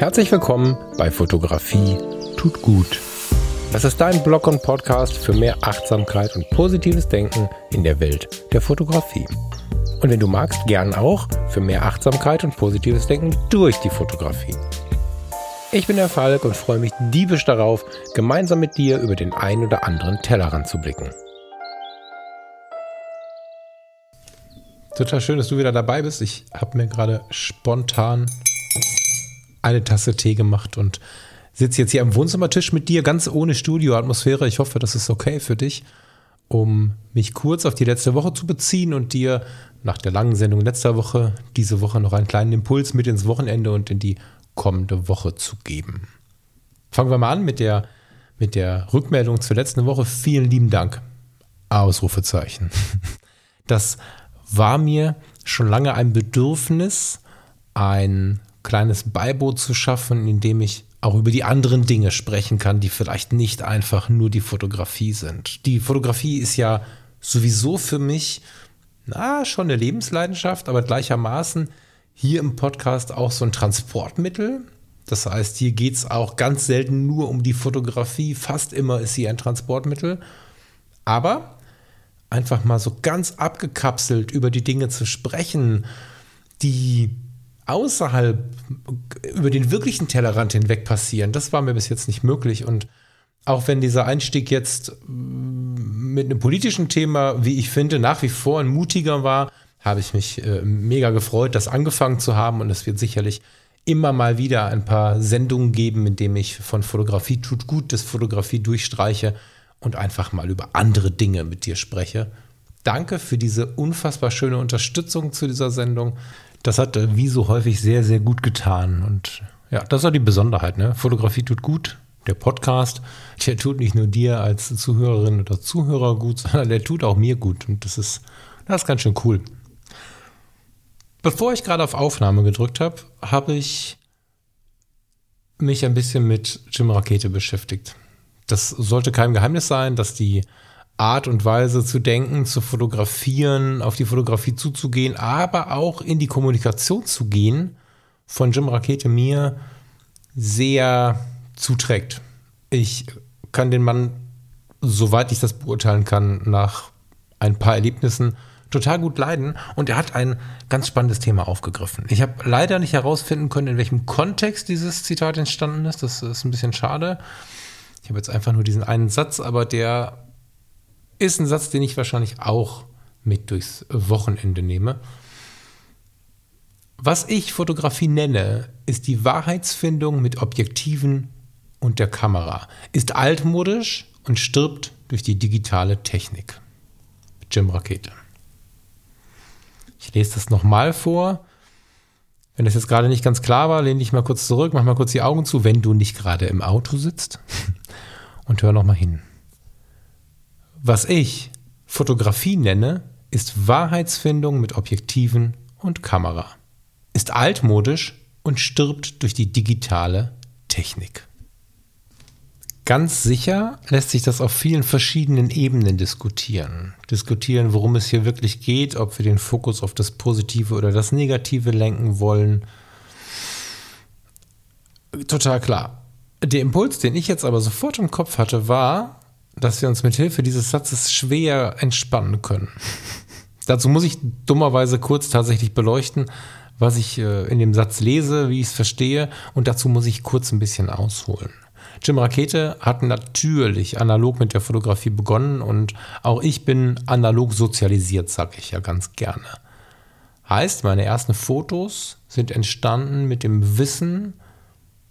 Herzlich willkommen bei Fotografie tut gut. Das ist dein Blog und Podcast für mehr Achtsamkeit und positives Denken in der Welt der Fotografie. Und wenn du magst, gern auch für mehr Achtsamkeit und positives Denken durch die Fotografie. Ich bin der Falk und freue mich diebisch darauf, gemeinsam mit dir über den ein oder anderen Tellerrand zu blicken. Total schön, dass du wieder dabei bist. Ich habe mir gerade spontan eine Tasse Tee gemacht und sitze jetzt hier am Wohnzimmertisch mit dir, ganz ohne Studioatmosphäre. Ich hoffe, das ist okay für dich, um mich kurz auf die letzte Woche zu beziehen und dir nach der langen Sendung letzter Woche diese Woche noch einen kleinen Impuls mit ins Wochenende und in die kommende Woche zu geben. Fangen wir mal an mit der, mit der Rückmeldung zur letzten Woche. Vielen lieben Dank. Ausrufezeichen. Das war mir schon lange ein Bedürfnis, ein kleines Beiboot zu schaffen, in dem ich auch über die anderen Dinge sprechen kann, die vielleicht nicht einfach nur die Fotografie sind. Die Fotografie ist ja sowieso für mich, na, schon eine Lebensleidenschaft, aber gleichermaßen hier im Podcast auch so ein Transportmittel. Das heißt, hier geht es auch ganz selten nur um die Fotografie, fast immer ist sie ein Transportmittel. Aber einfach mal so ganz abgekapselt über die Dinge zu sprechen, die außerhalb über den wirklichen Tellerrand hinweg passieren, das war mir bis jetzt nicht möglich. Und auch wenn dieser Einstieg jetzt mm, mit einem politischen Thema, wie ich finde, nach wie vor ein mutiger war, habe ich mich äh, mega gefreut, das angefangen zu haben. Und es wird sicherlich immer mal wieder ein paar Sendungen geben, in denen ich von Fotografie tut gut, das Fotografie durchstreiche und einfach mal über andere Dinge mit dir spreche. Danke für diese unfassbar schöne Unterstützung zu dieser Sendung das hat äh, wie so häufig sehr, sehr gut getan. Und ja, das ist die Besonderheit. Ne? Fotografie tut gut. Der Podcast, der tut nicht nur dir als Zuhörerin oder Zuhörer gut, sondern der tut auch mir gut. Und das ist, das ist ganz schön cool. Bevor ich gerade auf Aufnahme gedrückt habe, habe ich mich ein bisschen mit Jim Rakete beschäftigt. Das sollte kein Geheimnis sein, dass die Art und Weise zu denken, zu fotografieren, auf die Fotografie zuzugehen, aber auch in die Kommunikation zu gehen, von Jim Rakete mir sehr zuträgt. Ich kann den Mann, soweit ich das beurteilen kann, nach ein paar Erlebnissen total gut leiden und er hat ein ganz spannendes Thema aufgegriffen. Ich habe leider nicht herausfinden können, in welchem Kontext dieses Zitat entstanden ist. Das ist ein bisschen schade. Ich habe jetzt einfach nur diesen einen Satz, aber der ist ein Satz, den ich wahrscheinlich auch mit durchs Wochenende nehme. Was ich Fotografie nenne, ist die Wahrheitsfindung mit Objektiven und der Kamera. Ist altmodisch und stirbt durch die digitale Technik. Jim Rakete. Ich lese das nochmal vor. Wenn das jetzt gerade nicht ganz klar war, lehne dich mal kurz zurück, mach mal kurz die Augen zu, wenn du nicht gerade im Auto sitzt und hör nochmal hin. Was ich Fotografie nenne, ist Wahrheitsfindung mit Objektiven und Kamera. Ist altmodisch und stirbt durch die digitale Technik. Ganz sicher lässt sich das auf vielen verschiedenen Ebenen diskutieren. Diskutieren, worum es hier wirklich geht, ob wir den Fokus auf das Positive oder das Negative lenken wollen. Total klar. Der Impuls, den ich jetzt aber sofort im Kopf hatte, war, dass wir uns mit Hilfe dieses Satzes schwer entspannen können. Dazu muss ich dummerweise kurz tatsächlich beleuchten, was ich äh, in dem Satz lese, wie ich es verstehe, und dazu muss ich kurz ein bisschen ausholen. Jim Rakete hat natürlich analog mit der Fotografie begonnen und auch ich bin analog sozialisiert, sage ich ja ganz gerne. Heißt, meine ersten Fotos sind entstanden mit dem Wissen,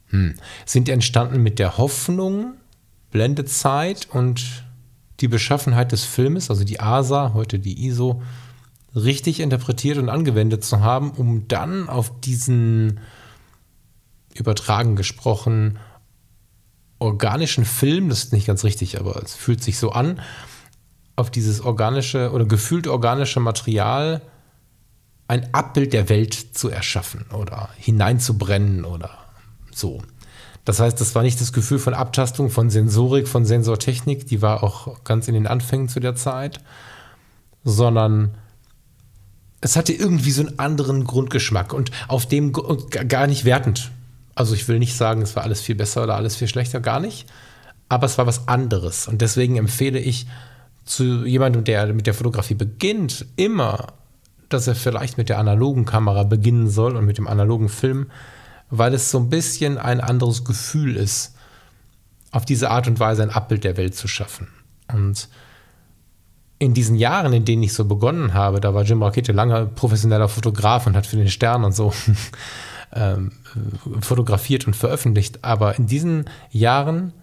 hm, sind entstanden mit der Hoffnung, Blendezeit und die Beschaffenheit des Filmes, also die ASA, heute die ISO, richtig interpretiert und angewendet zu haben, um dann auf diesen übertragen gesprochen organischen Film, das ist nicht ganz richtig, aber es fühlt sich so an, auf dieses organische oder gefühlt organische Material ein Abbild der Welt zu erschaffen oder hineinzubrennen oder so. Das heißt, das war nicht das Gefühl von Abtastung, von Sensorik, von Sensortechnik, die war auch ganz in den Anfängen zu der Zeit, sondern es hatte irgendwie so einen anderen Grundgeschmack und auf dem gar nicht wertend. Also ich will nicht sagen, es war alles viel besser oder alles viel schlechter, gar nicht. Aber es war was anderes. Und deswegen empfehle ich zu jemandem, der mit der Fotografie beginnt, immer, dass er vielleicht mit der analogen Kamera beginnen soll und mit dem analogen Film, weil es so ein bisschen ein anderes Gefühl ist, auf diese Art und Weise ein Abbild der Welt zu schaffen. Und in diesen Jahren, in denen ich so begonnen habe, da war Jim Rakete lange professioneller Fotograf und hat für den Stern und so ähm, fotografiert und veröffentlicht. Aber in diesen Jahren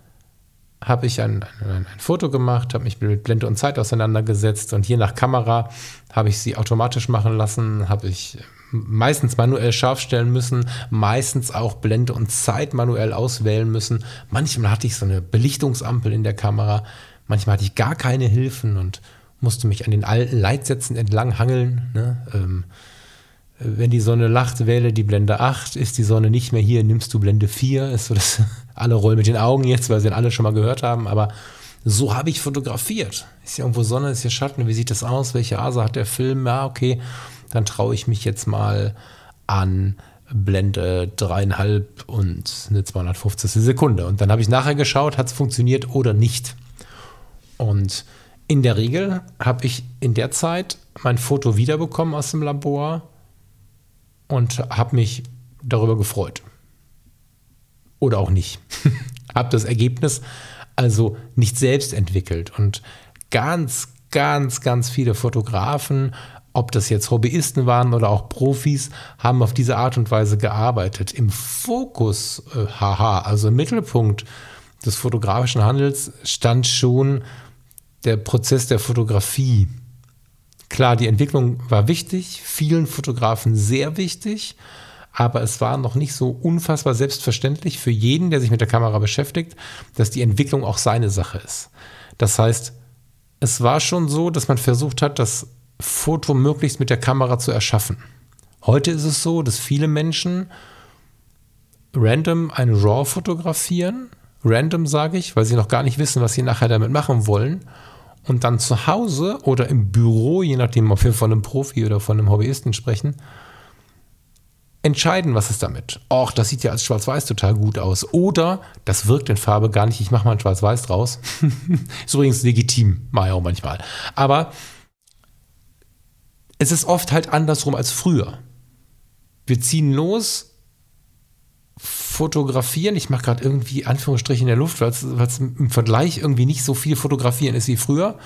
habe ich ein, ein, ein, Foto gemacht, habe mich mit Blende und Zeit auseinandergesetzt und je nach Kamera habe ich sie automatisch machen lassen, habe ich meistens manuell scharf stellen müssen, meistens auch Blende und Zeit manuell auswählen müssen. Manchmal hatte ich so eine Belichtungsampel in der Kamera, manchmal hatte ich gar keine Hilfen und musste mich an den alten Leitsätzen entlang hangeln. Ne? Ähm, wenn die Sonne lacht, wähle die Blende 8. Ist die Sonne nicht mehr hier, nimmst du Blende 4. Ist so, dass alle rollen mit den Augen jetzt, weil sie alle schon mal gehört haben. Aber so habe ich fotografiert. Ist hier irgendwo Sonne, ist hier Schatten? Wie sieht das aus? Welche Asa hat der Film? Ja, okay. Dann traue ich mich jetzt mal an Blende dreieinhalb und eine 250. Sekunde. Und dann habe ich nachher geschaut, hat es funktioniert oder nicht. Und in der Regel habe ich in der Zeit mein Foto wiederbekommen aus dem Labor und habe mich darüber gefreut. Oder auch nicht. habe das Ergebnis also nicht selbst entwickelt. Und ganz, ganz, ganz viele Fotografen, ob das jetzt Hobbyisten waren oder auch Profis, haben auf diese Art und Weise gearbeitet. Im Fokus, äh, haha, also im Mittelpunkt des fotografischen Handels stand schon der Prozess der Fotografie. Klar, die Entwicklung war wichtig, vielen Fotografen sehr wichtig, aber es war noch nicht so unfassbar selbstverständlich für jeden, der sich mit der Kamera beschäftigt, dass die Entwicklung auch seine Sache ist. Das heißt, es war schon so, dass man versucht hat, das Foto möglichst mit der Kamera zu erschaffen. Heute ist es so, dass viele Menschen random ein RAW fotografieren. Random sage ich, weil sie noch gar nicht wissen, was sie nachher damit machen wollen und dann zu Hause oder im Büro, je nachdem, ob wir von einem Profi oder von einem Hobbyisten sprechen, entscheiden, was ist damit. Och, das sieht ja als Schwarz-Weiß total gut aus. Oder das wirkt in Farbe gar nicht, ich mache mal ein Schwarz-Weiß draus. ist übrigens legitim, mache ich auch manchmal. Aber es ist oft halt andersrum als früher. Wir ziehen los, fotografieren. Ich mache gerade irgendwie Anführungsstriche in der Luft, weil es im Vergleich irgendwie nicht so viel fotografieren ist wie früher.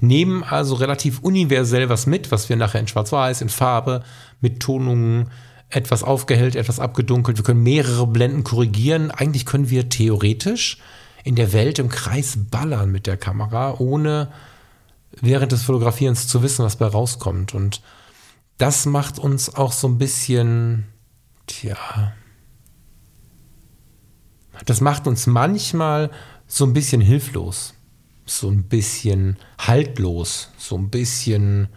Nehmen also relativ universell was mit, was wir nachher in Schwarz-Weiß, in Farbe, mit Tonungen, etwas aufgehellt, etwas abgedunkelt. Wir können mehrere Blenden korrigieren. Eigentlich können wir theoretisch in der Welt im Kreis ballern mit der Kamera, ohne während des Fotografierens zu wissen, was bei rauskommt. Und das macht uns auch so ein bisschen, tja, das macht uns manchmal so ein bisschen hilflos, so ein bisschen haltlos, so ein bisschen,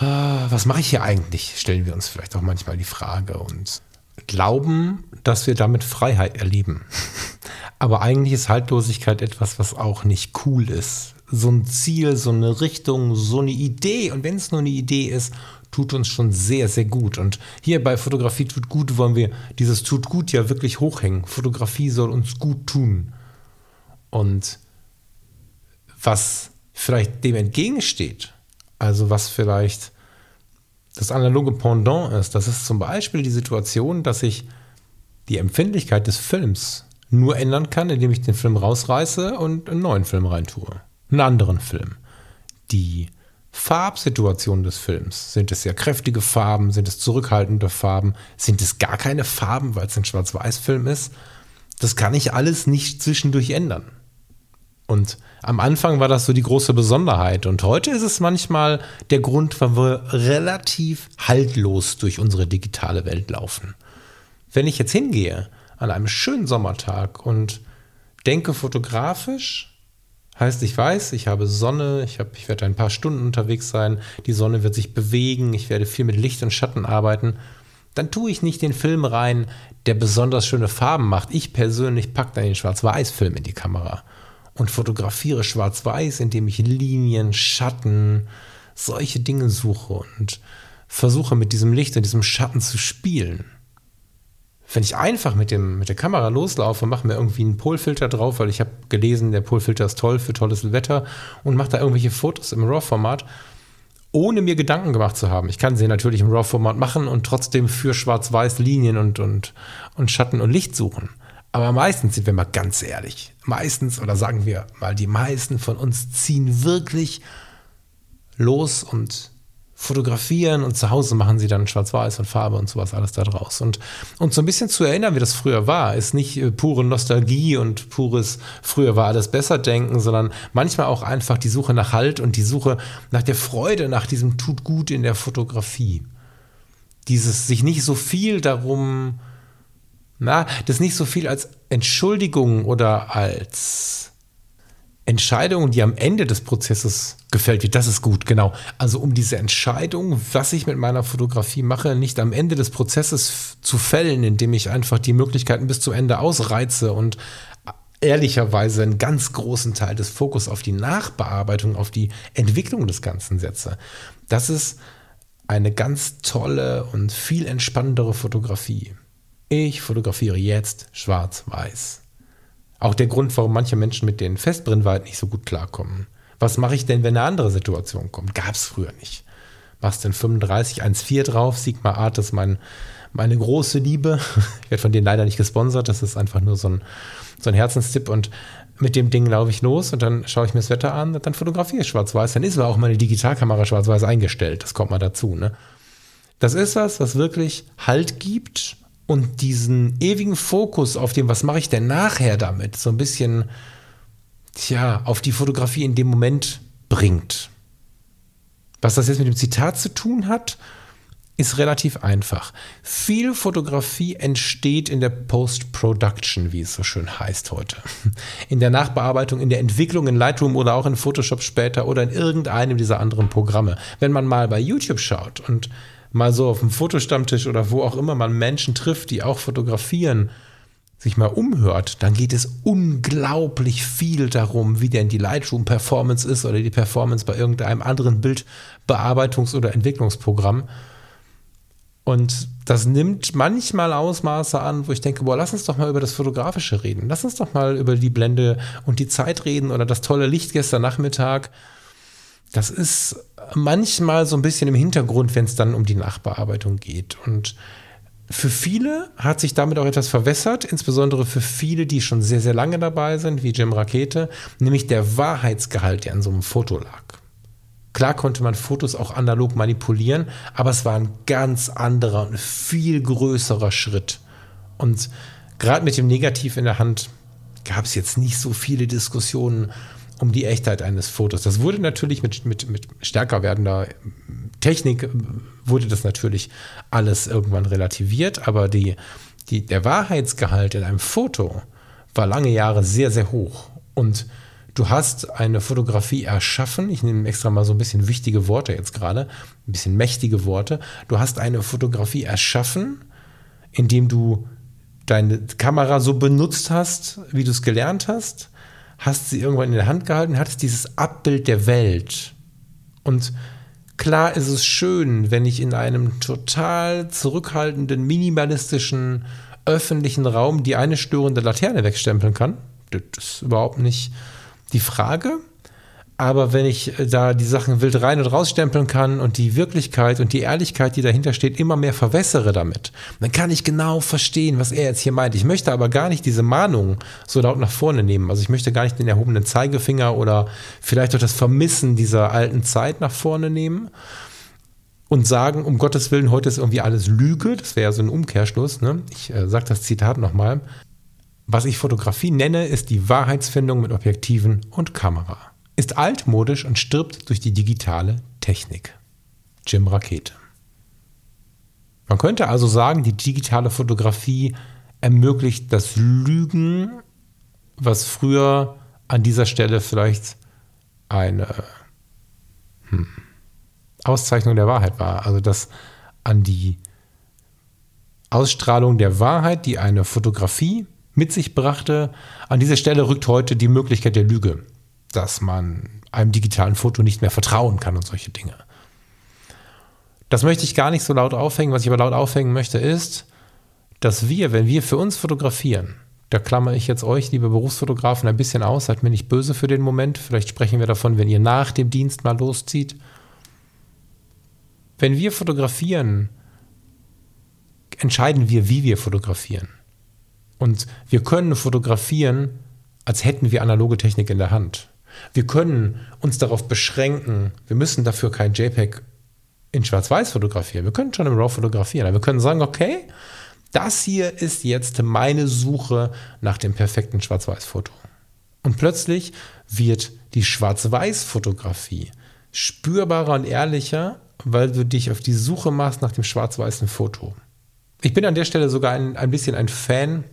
äh, was mache ich hier eigentlich? Stellen wir uns vielleicht auch manchmal die Frage und glauben, dass wir damit Freiheit erleben. Aber eigentlich ist Haltlosigkeit etwas, was auch nicht cool ist. So ein Ziel, so eine Richtung, so eine Idee. Und wenn es nur eine Idee ist, tut uns schon sehr, sehr gut. Und hier bei Fotografie tut gut wollen wir dieses tut gut ja wirklich hochhängen. Fotografie soll uns gut tun. Und was vielleicht dem entgegensteht, also was vielleicht das analoge Pendant ist, das ist zum Beispiel die Situation, dass ich die Empfindlichkeit des Films nur ändern kann, indem ich den Film rausreiße und einen neuen Film reintue. Einen anderen Film. Die Farbsituation des Films. Sind es sehr kräftige Farben? Sind es zurückhaltende Farben? Sind es gar keine Farben, weil es ein Schwarz-Weiß-Film ist? Das kann ich alles nicht zwischendurch ändern. Und am Anfang war das so die große Besonderheit. Und heute ist es manchmal der Grund, warum wir relativ haltlos durch unsere digitale Welt laufen. Wenn ich jetzt hingehe an einem schönen Sommertag und denke fotografisch, Heißt, ich weiß, ich habe Sonne, ich, hab, ich werde ein paar Stunden unterwegs sein, die Sonne wird sich bewegen, ich werde viel mit Licht und Schatten arbeiten. Dann tue ich nicht den Film rein, der besonders schöne Farben macht. Ich persönlich packe dann den Schwarz-Weiß-Film in die Kamera und fotografiere Schwarz-Weiß, indem ich Linien, Schatten, solche Dinge suche und versuche mit diesem Licht und diesem Schatten zu spielen. Wenn ich einfach mit, dem, mit der Kamera loslaufe, mache mir irgendwie einen Polfilter drauf, weil ich habe gelesen, der Polfilter ist toll für tolles Wetter und mache da irgendwelche Fotos im RAW-Format, ohne mir Gedanken gemacht zu haben. Ich kann sie natürlich im RAW-Format machen und trotzdem für Schwarz-Weiß Linien und, und, und Schatten und Licht suchen. Aber meistens sind wir mal ganz ehrlich. Meistens, oder sagen wir mal, die meisten von uns ziehen wirklich los und fotografieren und zu Hause machen sie dann Schwarz-Weiß und Farbe und sowas alles da draus. Und, und so ein bisschen zu erinnern, wie das früher war, ist nicht äh, pure Nostalgie und pures früher war alles besser denken, sondern manchmal auch einfach die Suche nach Halt und die Suche nach der Freude, nach diesem tut gut in der Fotografie. Dieses sich nicht so viel darum, na, das nicht so viel als Entschuldigung oder als Entscheidung, die am Ende des Prozesses gefällt wird, das ist gut, genau. Also um diese Entscheidung, was ich mit meiner Fotografie mache, nicht am Ende des Prozesses zu fällen, indem ich einfach die Möglichkeiten bis zum Ende ausreize und ehrlicherweise einen ganz großen Teil des Fokus auf die Nachbearbeitung, auf die Entwicklung des Ganzen setze. Das ist eine ganz tolle und viel entspannendere Fotografie. Ich fotografiere jetzt schwarz-weiß. Auch der Grund, warum manche Menschen mit den Festbrennweiten nicht so gut klarkommen. Was mache ich denn, wenn eine andere Situation kommt? Gab es früher nicht. Machst denn 35 1.4 drauf? Sigma Art ist mein, meine große Liebe. Ich werde von denen leider nicht gesponsert. Das ist einfach nur so ein, so ein Herzenstipp. Und mit dem Ding laufe ich los und dann schaue ich mir das Wetter an und dann fotografiere ich schwarz-weiß. Dann ist aber auch meine Digitalkamera schwarz-weiß eingestellt. Das kommt mal dazu. Ne? Das ist was, was wirklich Halt gibt und diesen ewigen Fokus auf dem, was mache ich denn nachher damit, so ein bisschen, tja, auf die Fotografie in dem Moment bringt. Was das jetzt mit dem Zitat zu tun hat, ist relativ einfach. Viel Fotografie entsteht in der Post-Production, wie es so schön heißt heute. In der Nachbearbeitung, in der Entwicklung in Lightroom oder auch in Photoshop später oder in irgendeinem dieser anderen Programme. Wenn man mal bei YouTube schaut und mal so auf dem Fotostammtisch oder wo auch immer man Menschen trifft, die auch fotografieren, sich mal umhört, dann geht es unglaublich viel darum, wie denn die Lightroom-Performance ist oder die Performance bei irgendeinem anderen Bildbearbeitungs- oder Entwicklungsprogramm. Und das nimmt manchmal Ausmaße an, wo ich denke, boah, lass uns doch mal über das Fotografische reden. Lass uns doch mal über die Blende und die Zeit reden oder das tolle Licht gestern Nachmittag das ist manchmal so ein bisschen im Hintergrund, wenn es dann um die Nachbearbeitung geht. Und für viele hat sich damit auch etwas verwässert, insbesondere für viele, die schon sehr, sehr lange dabei sind, wie Jim Rakete, nämlich der Wahrheitsgehalt, der an so einem Foto lag. Klar konnte man Fotos auch analog manipulieren, aber es war ein ganz anderer und viel größerer Schritt. Und gerade mit dem Negativ in der Hand gab es jetzt nicht so viele Diskussionen, um die Echtheit eines Fotos. Das wurde natürlich mit, mit, mit stärker werdender Technik, wurde das natürlich alles irgendwann relativiert, aber die, die, der Wahrheitsgehalt in einem Foto war lange Jahre sehr, sehr hoch. Und du hast eine Fotografie erschaffen, ich nehme extra mal so ein bisschen wichtige Worte jetzt gerade, ein bisschen mächtige Worte. Du hast eine Fotografie erschaffen, indem du deine Kamera so benutzt hast, wie du es gelernt hast hast sie irgendwann in der Hand gehalten, hattest dieses Abbild der Welt. Und klar ist es schön, wenn ich in einem total zurückhaltenden, minimalistischen, öffentlichen Raum die eine störende Laterne wegstempeln kann. Das ist überhaupt nicht die Frage. Aber wenn ich äh, da die Sachen wild rein und rausstempeln kann und die Wirklichkeit und die Ehrlichkeit, die dahinter steht, immer mehr verwässere damit, dann kann ich genau verstehen, was er jetzt hier meint. Ich möchte aber gar nicht diese Mahnung so laut nach vorne nehmen. Also ich möchte gar nicht den erhobenen Zeigefinger oder vielleicht auch das Vermissen dieser alten Zeit nach vorne nehmen und sagen, um Gottes Willen, heute ist irgendwie alles Lüge. Das wäre ja so ein Umkehrschluss. Ne? Ich äh, sage das Zitat nochmal. Was ich Fotografie nenne, ist die Wahrheitsfindung mit Objektiven und Kamera ist altmodisch und stirbt durch die digitale Technik. Jim Rakete. Man könnte also sagen, die digitale Fotografie ermöglicht das Lügen, was früher an dieser Stelle vielleicht eine hm, Auszeichnung der Wahrheit war. Also das an die Ausstrahlung der Wahrheit, die eine Fotografie mit sich brachte, an dieser Stelle rückt heute die Möglichkeit der Lüge dass man einem digitalen Foto nicht mehr vertrauen kann und solche Dinge. Das möchte ich gar nicht so laut aufhängen. Was ich aber laut aufhängen möchte, ist, dass wir, wenn wir für uns fotografieren, da klammere ich jetzt euch, liebe Berufsfotografen, ein bisschen aus, seid mir nicht böse für den Moment. Vielleicht sprechen wir davon, wenn ihr nach dem Dienst mal loszieht. Wenn wir fotografieren, entscheiden wir, wie wir fotografieren. Und wir können fotografieren, als hätten wir analoge Technik in der Hand. Wir können uns darauf beschränken, wir müssen dafür kein JPEG in Schwarz-Weiß fotografieren. Wir können schon im RAW fotografieren. Aber wir können sagen, okay, das hier ist jetzt meine Suche nach dem perfekten Schwarz-Weiß-Foto. Und plötzlich wird die Schwarz-Weiß-Fotografie spürbarer und ehrlicher, weil du dich auf die Suche machst nach dem schwarz-weißen Foto. Ich bin an der Stelle sogar ein, ein bisschen ein Fan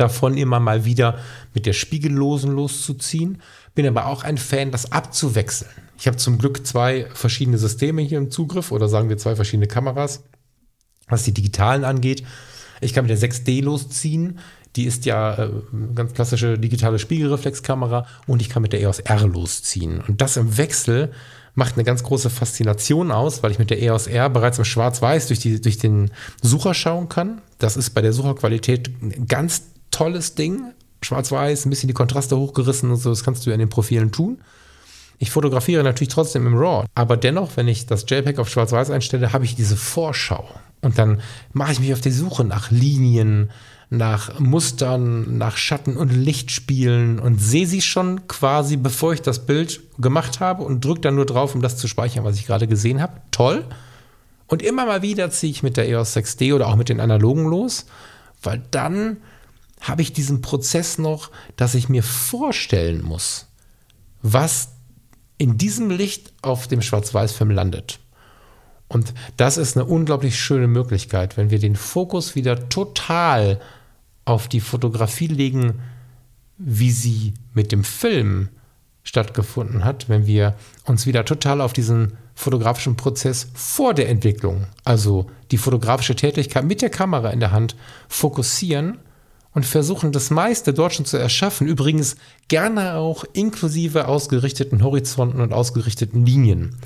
davon, immer mal wieder mit der Spiegellosen loszuziehen. Bin aber auch ein Fan, das abzuwechseln. Ich habe zum Glück zwei verschiedene Systeme hier im Zugriff oder sagen wir zwei verschiedene Kameras, was die digitalen angeht. Ich kann mit der 6D losziehen. Die ist ja äh, ganz klassische digitale Spiegelreflexkamera und ich kann mit der EOS R losziehen. Und das im Wechsel macht eine ganz große Faszination aus, weil ich mit der EOS R bereits im Schwarz-Weiß durch, durch den Sucher schauen kann. Das ist bei der Sucherqualität ganz tolles Ding. Schwarz-Weiß, ein bisschen die Kontraste hochgerissen und so, das kannst du ja in den Profilen tun. Ich fotografiere natürlich trotzdem im RAW, aber dennoch, wenn ich das JPEG auf Schwarz-Weiß einstelle, habe ich diese Vorschau. Und dann mache ich mich auf die Suche nach Linien, nach Mustern, nach Schatten und Lichtspielen und sehe sie schon quasi, bevor ich das Bild gemacht habe und drücke dann nur drauf, um das zu speichern, was ich gerade gesehen habe. Toll. Und immer mal wieder ziehe ich mit der EOS 6D oder auch mit den analogen los, weil dann habe ich diesen Prozess noch, dass ich mir vorstellen muss, was in diesem Licht auf dem Schwarz-Weiß-Film landet. Und das ist eine unglaublich schöne Möglichkeit, wenn wir den Fokus wieder total auf die Fotografie legen, wie sie mit dem Film stattgefunden hat, wenn wir uns wieder total auf diesen fotografischen Prozess vor der Entwicklung, also die fotografische Tätigkeit mit der Kamera in der Hand, fokussieren und versuchen, das meiste dort schon zu erschaffen. Übrigens gerne auch inklusive ausgerichteten Horizonten und ausgerichteten Linien.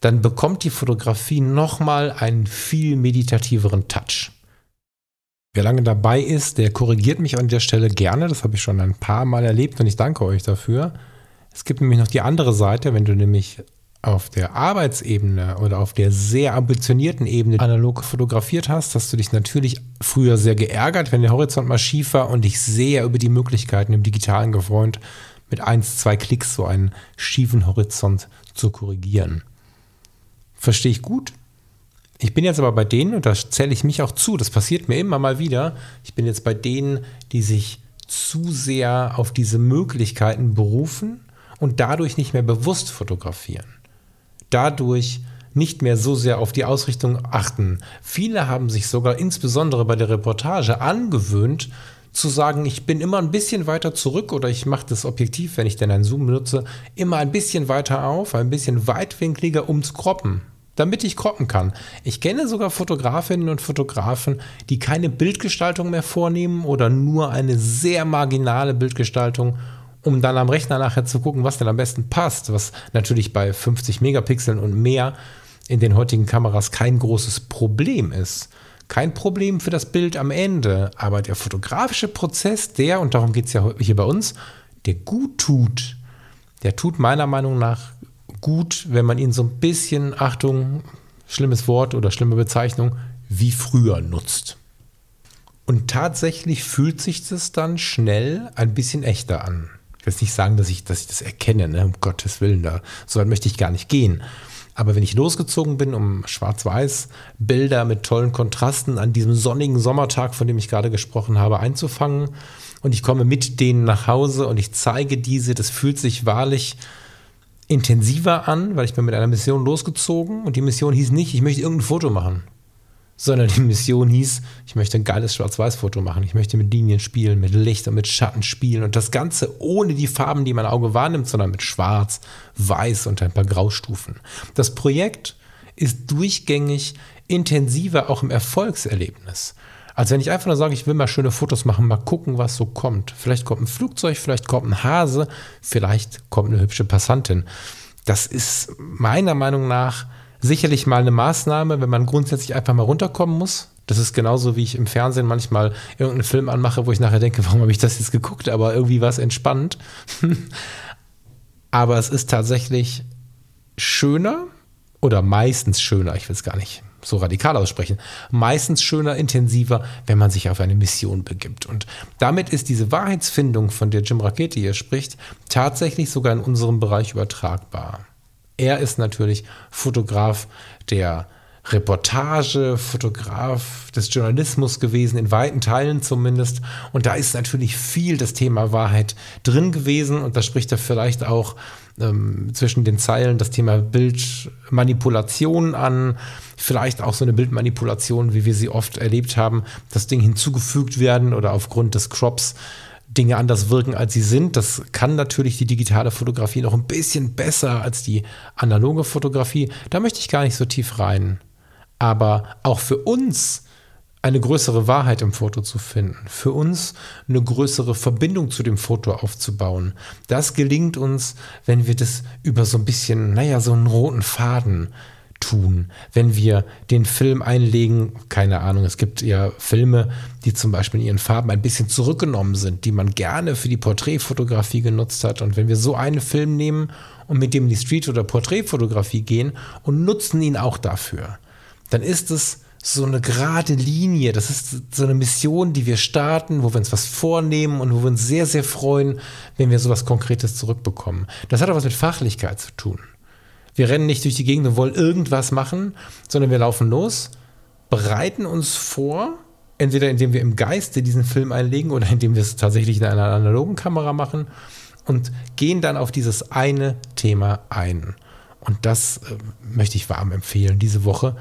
Dann bekommt die Fotografie nochmal einen viel meditativeren Touch. Wer lange dabei ist, der korrigiert mich an der Stelle gerne. Das habe ich schon ein paar Mal erlebt und ich danke euch dafür. Es gibt nämlich noch die andere Seite, wenn du nämlich auf der Arbeitsebene oder auf der sehr ambitionierten Ebene analog fotografiert hast, hast du dich natürlich früher sehr geärgert, wenn der Horizont mal schief war und dich sehr über die Möglichkeiten im Digitalen gefreut, mit eins, zwei Klicks so einen schiefen Horizont zu korrigieren. Verstehe ich gut. Ich bin jetzt aber bei denen, und da zähle ich mich auch zu, das passiert mir immer mal wieder, ich bin jetzt bei denen, die sich zu sehr auf diese Möglichkeiten berufen und dadurch nicht mehr bewusst fotografieren dadurch nicht mehr so sehr auf die Ausrichtung achten. Viele haben sich sogar insbesondere bei der Reportage angewöhnt, zu sagen, ich bin immer ein bisschen weiter zurück oder ich mache das Objektiv, wenn ich denn ein Zoom benutze, immer ein bisschen weiter auf, ein bisschen weitwinkliger, um zu kroppen, damit ich kroppen kann. Ich kenne sogar Fotografinnen und Fotografen, die keine Bildgestaltung mehr vornehmen oder nur eine sehr marginale Bildgestaltung um dann am Rechner nachher zu gucken, was denn am besten passt, was natürlich bei 50 Megapixeln und mehr in den heutigen Kameras kein großes Problem ist. Kein Problem für das Bild am Ende, aber der fotografische Prozess, der, und darum geht es ja hier bei uns, der gut tut, der tut meiner Meinung nach gut, wenn man ihn so ein bisschen, Achtung, schlimmes Wort oder schlimme Bezeichnung, wie früher nutzt. Und tatsächlich fühlt sich das dann schnell ein bisschen echter an. Ich will jetzt nicht sagen, dass ich, dass ich das erkenne, ne? um Gottes Willen, da, so weit möchte ich gar nicht gehen. Aber wenn ich losgezogen bin, um schwarz-weiß Bilder mit tollen Kontrasten an diesem sonnigen Sommertag, von dem ich gerade gesprochen habe, einzufangen, und ich komme mit denen nach Hause und ich zeige diese, das fühlt sich wahrlich intensiver an, weil ich bin mit einer Mission losgezogen und die Mission hieß nicht, ich möchte irgendein Foto machen sondern die Mission hieß, ich möchte ein geiles Schwarz-Weiß-Foto machen. Ich möchte mit Linien spielen, mit Licht und mit Schatten spielen und das Ganze ohne die Farben, die mein Auge wahrnimmt, sondern mit Schwarz, Weiß und ein paar Graustufen. Das Projekt ist durchgängig intensiver auch im Erfolgserlebnis. Also wenn ich einfach nur sage, ich will mal schöne Fotos machen, mal gucken, was so kommt. Vielleicht kommt ein Flugzeug, vielleicht kommt ein Hase, vielleicht kommt eine hübsche Passantin. Das ist meiner Meinung nach sicherlich mal eine Maßnahme, wenn man grundsätzlich einfach mal runterkommen muss. Das ist genauso, wie ich im Fernsehen manchmal irgendeinen Film anmache, wo ich nachher denke, warum habe ich das jetzt geguckt? Aber irgendwie war es entspannt. Aber es ist tatsächlich schöner oder meistens schöner, ich will es gar nicht so radikal aussprechen, meistens schöner, intensiver, wenn man sich auf eine Mission begibt. Und damit ist diese Wahrheitsfindung, von der Jim Rakete hier spricht, tatsächlich sogar in unserem Bereich übertragbar. Er ist natürlich Fotograf der Reportage, Fotograf des Journalismus gewesen, in weiten Teilen zumindest. Und da ist natürlich viel das Thema Wahrheit drin gewesen. Und da spricht er vielleicht auch ähm, zwischen den Zeilen das Thema Bildmanipulation an. Vielleicht auch so eine Bildmanipulation, wie wir sie oft erlebt haben, dass Dinge hinzugefügt werden oder aufgrund des Crops Dinge anders wirken, als sie sind. Das kann natürlich die digitale Fotografie noch ein bisschen besser als die analoge Fotografie. Da möchte ich gar nicht so tief rein aber auch für uns eine größere Wahrheit im Foto zu finden, für uns eine größere Verbindung zu dem Foto aufzubauen. Das gelingt uns, wenn wir das über so ein bisschen, naja, so einen roten Faden tun, wenn wir den Film einlegen, keine Ahnung, es gibt ja Filme, die zum Beispiel in ihren Farben ein bisschen zurückgenommen sind, die man gerne für die Porträtfotografie genutzt hat. Und wenn wir so einen Film nehmen und mit dem in die Street- oder Porträtfotografie gehen und nutzen ihn auch dafür, dann ist es so eine gerade Linie. Das ist so eine Mission, die wir starten, wo wir uns was vornehmen und wo wir uns sehr, sehr freuen, wenn wir sowas Konkretes zurückbekommen. Das hat auch was mit Fachlichkeit zu tun. Wir rennen nicht durch die Gegend und wollen irgendwas machen, sondern wir laufen los, bereiten uns vor, entweder indem wir im Geiste diesen Film einlegen oder indem wir es tatsächlich in einer analogen Kamera machen und gehen dann auf dieses eine Thema ein. Und das äh, möchte ich warm empfehlen diese Woche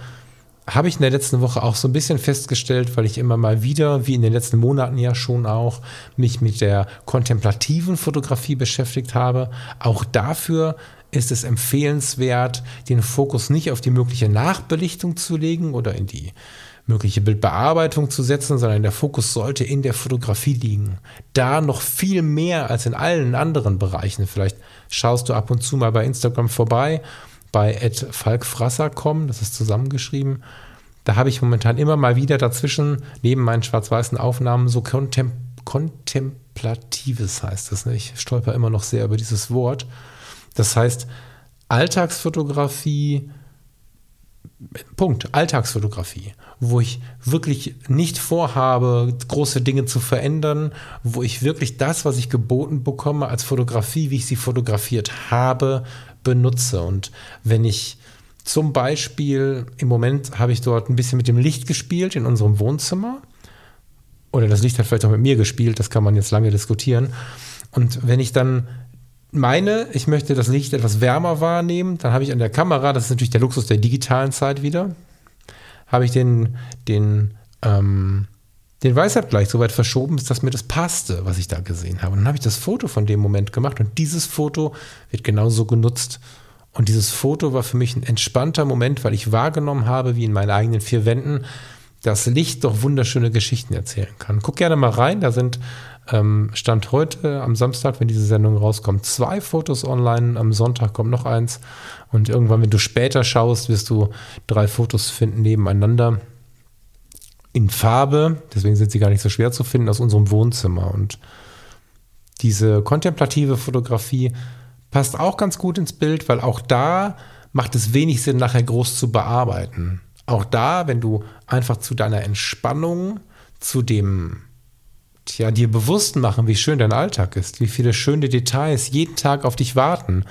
habe ich in der letzten Woche auch so ein bisschen festgestellt, weil ich immer mal wieder, wie in den letzten Monaten ja schon auch, mich mit der kontemplativen Fotografie beschäftigt habe. Auch dafür ist es empfehlenswert, den Fokus nicht auf die mögliche Nachbelichtung zu legen oder in die mögliche Bildbearbeitung zu setzen, sondern der Fokus sollte in der Fotografie liegen. Da noch viel mehr als in allen anderen Bereichen. Vielleicht schaust du ab und zu mal bei Instagram vorbei bei falkfrasser.com, das ist zusammengeschrieben. Da habe ich momentan immer mal wieder dazwischen, neben meinen schwarz-weißen Aufnahmen, so Kontem Kontemplatives heißt das. Ne? Ich stolper immer noch sehr über dieses Wort. Das heißt, Alltagsfotografie, Punkt, Alltagsfotografie, wo ich wirklich nicht vorhabe, große Dinge zu verändern, wo ich wirklich das, was ich geboten bekomme als Fotografie, wie ich sie fotografiert habe, benutze. Und wenn ich zum Beispiel, im Moment habe ich dort ein bisschen mit dem Licht gespielt in unserem Wohnzimmer. Oder das Licht hat vielleicht auch mit mir gespielt, das kann man jetzt lange diskutieren. Und wenn ich dann meine, ich möchte das Licht etwas wärmer wahrnehmen, dann habe ich an der Kamera, das ist natürlich der Luxus der digitalen Zeit wieder, habe ich den, den, ähm, den Weißabgleich so weit verschoben, dass mir das passte, was ich da gesehen habe. Und dann habe ich das Foto von dem Moment gemacht und dieses Foto wird genauso genutzt. Und dieses Foto war für mich ein entspannter Moment, weil ich wahrgenommen habe, wie in meinen eigenen vier Wänden das Licht doch wunderschöne Geschichten erzählen kann. Guck gerne mal rein, da sind ähm, Stand heute am Samstag, wenn diese Sendung rauskommt, zwei Fotos online. Am Sonntag kommt noch eins. Und irgendwann, wenn du später schaust, wirst du drei Fotos finden nebeneinander in Farbe, deswegen sind sie gar nicht so schwer zu finden, aus unserem Wohnzimmer. Und diese kontemplative Fotografie passt auch ganz gut ins Bild, weil auch da macht es wenig Sinn, nachher groß zu bearbeiten. Auch da, wenn du einfach zu deiner Entspannung, zu dem, tja, dir bewusst machen, wie schön dein Alltag ist, wie viele schöne Details jeden Tag auf dich warten,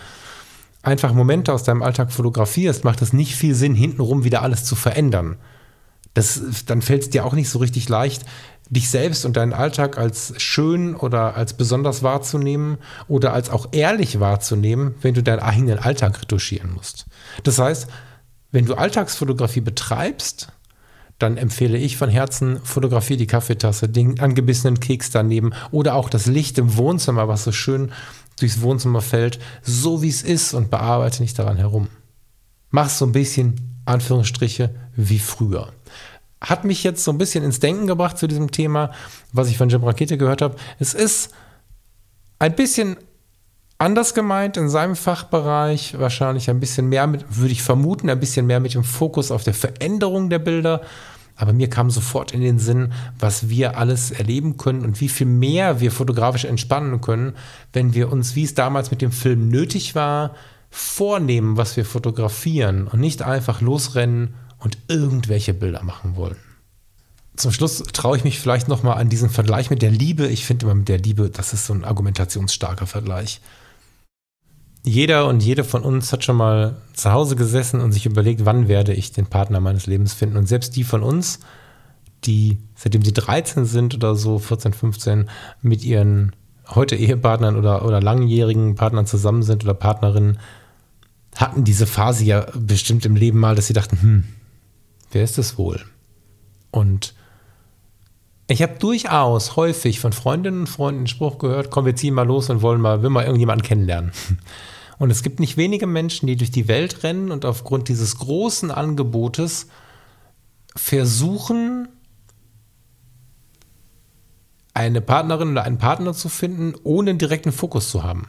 einfach Momente aus deinem Alltag fotografierst, macht es nicht viel Sinn, hintenrum wieder alles zu verändern das, dann fällt es dir auch nicht so richtig leicht, dich selbst und deinen Alltag als schön oder als besonders wahrzunehmen oder als auch ehrlich wahrzunehmen, wenn du deinen eigenen Alltag retuschieren musst. Das heißt, wenn du Alltagsfotografie betreibst, dann empfehle ich von Herzen, fotografiere die Kaffeetasse, den angebissenen Keks daneben oder auch das Licht im Wohnzimmer, was so schön durchs Wohnzimmer fällt, so wie es ist und bearbeite nicht daran herum. Mach so ein bisschen, Anführungsstriche, wie früher hat mich jetzt so ein bisschen ins Denken gebracht zu diesem Thema, was ich von Jim Rakete gehört habe. Es ist ein bisschen anders gemeint in seinem Fachbereich, wahrscheinlich ein bisschen mehr mit, würde ich vermuten, ein bisschen mehr mit dem Fokus auf der Veränderung der Bilder. Aber mir kam sofort in den Sinn, was wir alles erleben können und wie viel mehr wir fotografisch entspannen können, wenn wir uns, wie es damals mit dem Film nötig war, vornehmen, was wir fotografieren und nicht einfach losrennen und irgendwelche Bilder machen wollen. Zum Schluss traue ich mich vielleicht nochmal an diesen Vergleich mit der Liebe. Ich finde immer mit der Liebe, das ist so ein argumentationsstarker Vergleich. Jeder und jede von uns hat schon mal zu Hause gesessen und sich überlegt, wann werde ich den Partner meines Lebens finden. Und selbst die von uns, die seitdem sie 13 sind oder so, 14, 15, mit ihren heute Ehepartnern oder, oder langjährigen Partnern zusammen sind oder Partnerinnen, hatten diese Phase ja bestimmt im Leben mal, dass sie dachten, hm, wer ist es wohl? Und ich habe durchaus häufig von Freundinnen und Freunden den Spruch gehört, komm, wir ziehen mal los und wollen mal, will mal irgendjemanden kennenlernen. Und es gibt nicht wenige Menschen, die durch die Welt rennen und aufgrund dieses großen Angebotes versuchen, eine Partnerin oder einen Partner zu finden, ohne einen direkten Fokus zu haben.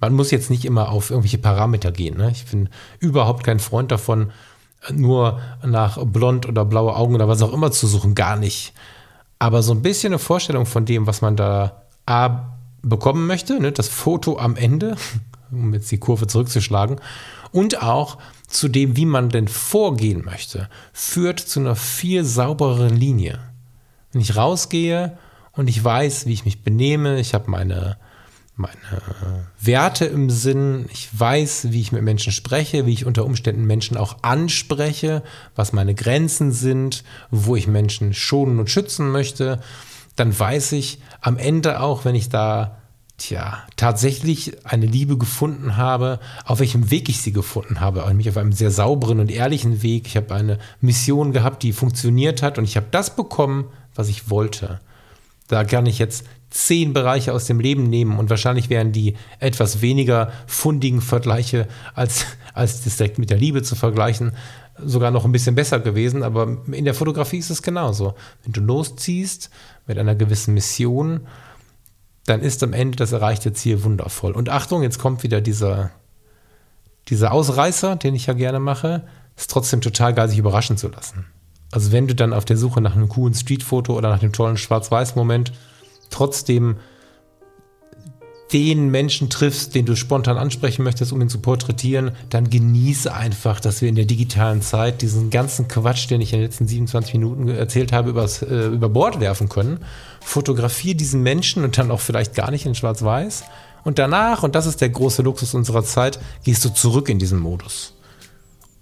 Man muss jetzt nicht immer auf irgendwelche Parameter gehen. Ne? Ich bin überhaupt kein Freund davon, nur nach blond oder blaue Augen oder was auch immer zu suchen. Gar nicht. Aber so ein bisschen eine Vorstellung von dem, was man da A, bekommen möchte, ne? das Foto am Ende, um jetzt die Kurve zurückzuschlagen, und auch zu dem, wie man denn vorgehen möchte, führt zu einer viel saubereren Linie. Wenn ich rausgehe und ich weiß, wie ich mich benehme, ich habe meine meine Werte im Sinn. Ich weiß, wie ich mit Menschen spreche, wie ich unter Umständen Menschen auch anspreche, was meine Grenzen sind, wo ich Menschen schonen und schützen möchte. Dann weiß ich am Ende auch, wenn ich da tja, tatsächlich eine Liebe gefunden habe, auf welchem Weg ich sie gefunden habe, nämlich auf einem sehr sauberen und ehrlichen Weg. Ich habe eine Mission gehabt, die funktioniert hat und ich habe das bekommen, was ich wollte. Da kann ich jetzt zehn Bereiche aus dem Leben nehmen und wahrscheinlich wären die etwas weniger fundigen Vergleiche als, als das direkt mit der Liebe zu vergleichen sogar noch ein bisschen besser gewesen, aber in der Fotografie ist es genauso. Wenn du losziehst mit einer gewissen Mission, dann ist am Ende das erreichte Ziel wundervoll. Und Achtung, jetzt kommt wieder dieser, dieser Ausreißer, den ich ja gerne mache, ist trotzdem total geil, sich überraschen zu lassen. Also wenn du dann auf der Suche nach einem coolen Streetfoto oder nach dem tollen Schwarz-Weiß-Moment trotzdem den Menschen triffst, den du spontan ansprechen möchtest, um ihn zu porträtieren, dann genieße einfach, dass wir in der digitalen Zeit diesen ganzen Quatsch, den ich in den letzten 27 Minuten erzählt habe, übers, äh, über Bord werfen können. Fotografiere diesen Menschen und dann auch vielleicht gar nicht in Schwarz-Weiß. Und danach, und das ist der große Luxus unserer Zeit, gehst du zurück in diesen Modus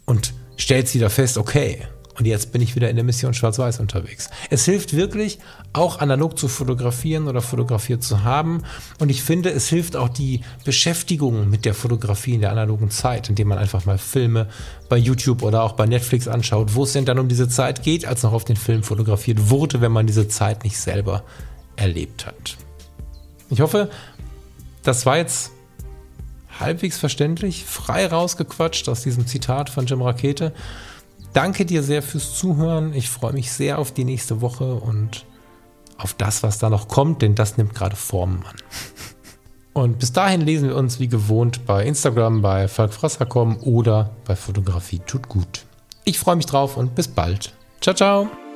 und stellst wieder fest, okay, und jetzt bin ich wieder in der Mission Schwarz-Weiß unterwegs. Es hilft wirklich, auch analog zu fotografieren oder fotografiert zu haben. Und ich finde, es hilft auch die Beschäftigung mit der Fotografie in der analogen Zeit, indem man einfach mal Filme bei YouTube oder auch bei Netflix anschaut, wo es denn dann um diese Zeit geht, als noch auf den Film fotografiert wurde, wenn man diese Zeit nicht selber erlebt hat. Ich hoffe, das war jetzt halbwegs verständlich, frei rausgequatscht aus diesem Zitat von Jim Rakete danke dir sehr fürs Zuhören. Ich freue mich sehr auf die nächste Woche und auf das, was da noch kommt, denn das nimmt gerade Formen an. Und bis dahin lesen wir uns wie gewohnt bei Instagram, bei falkfrasser.com oder bei Fotografie tut gut. Ich freue mich drauf und bis bald. Ciao, ciao.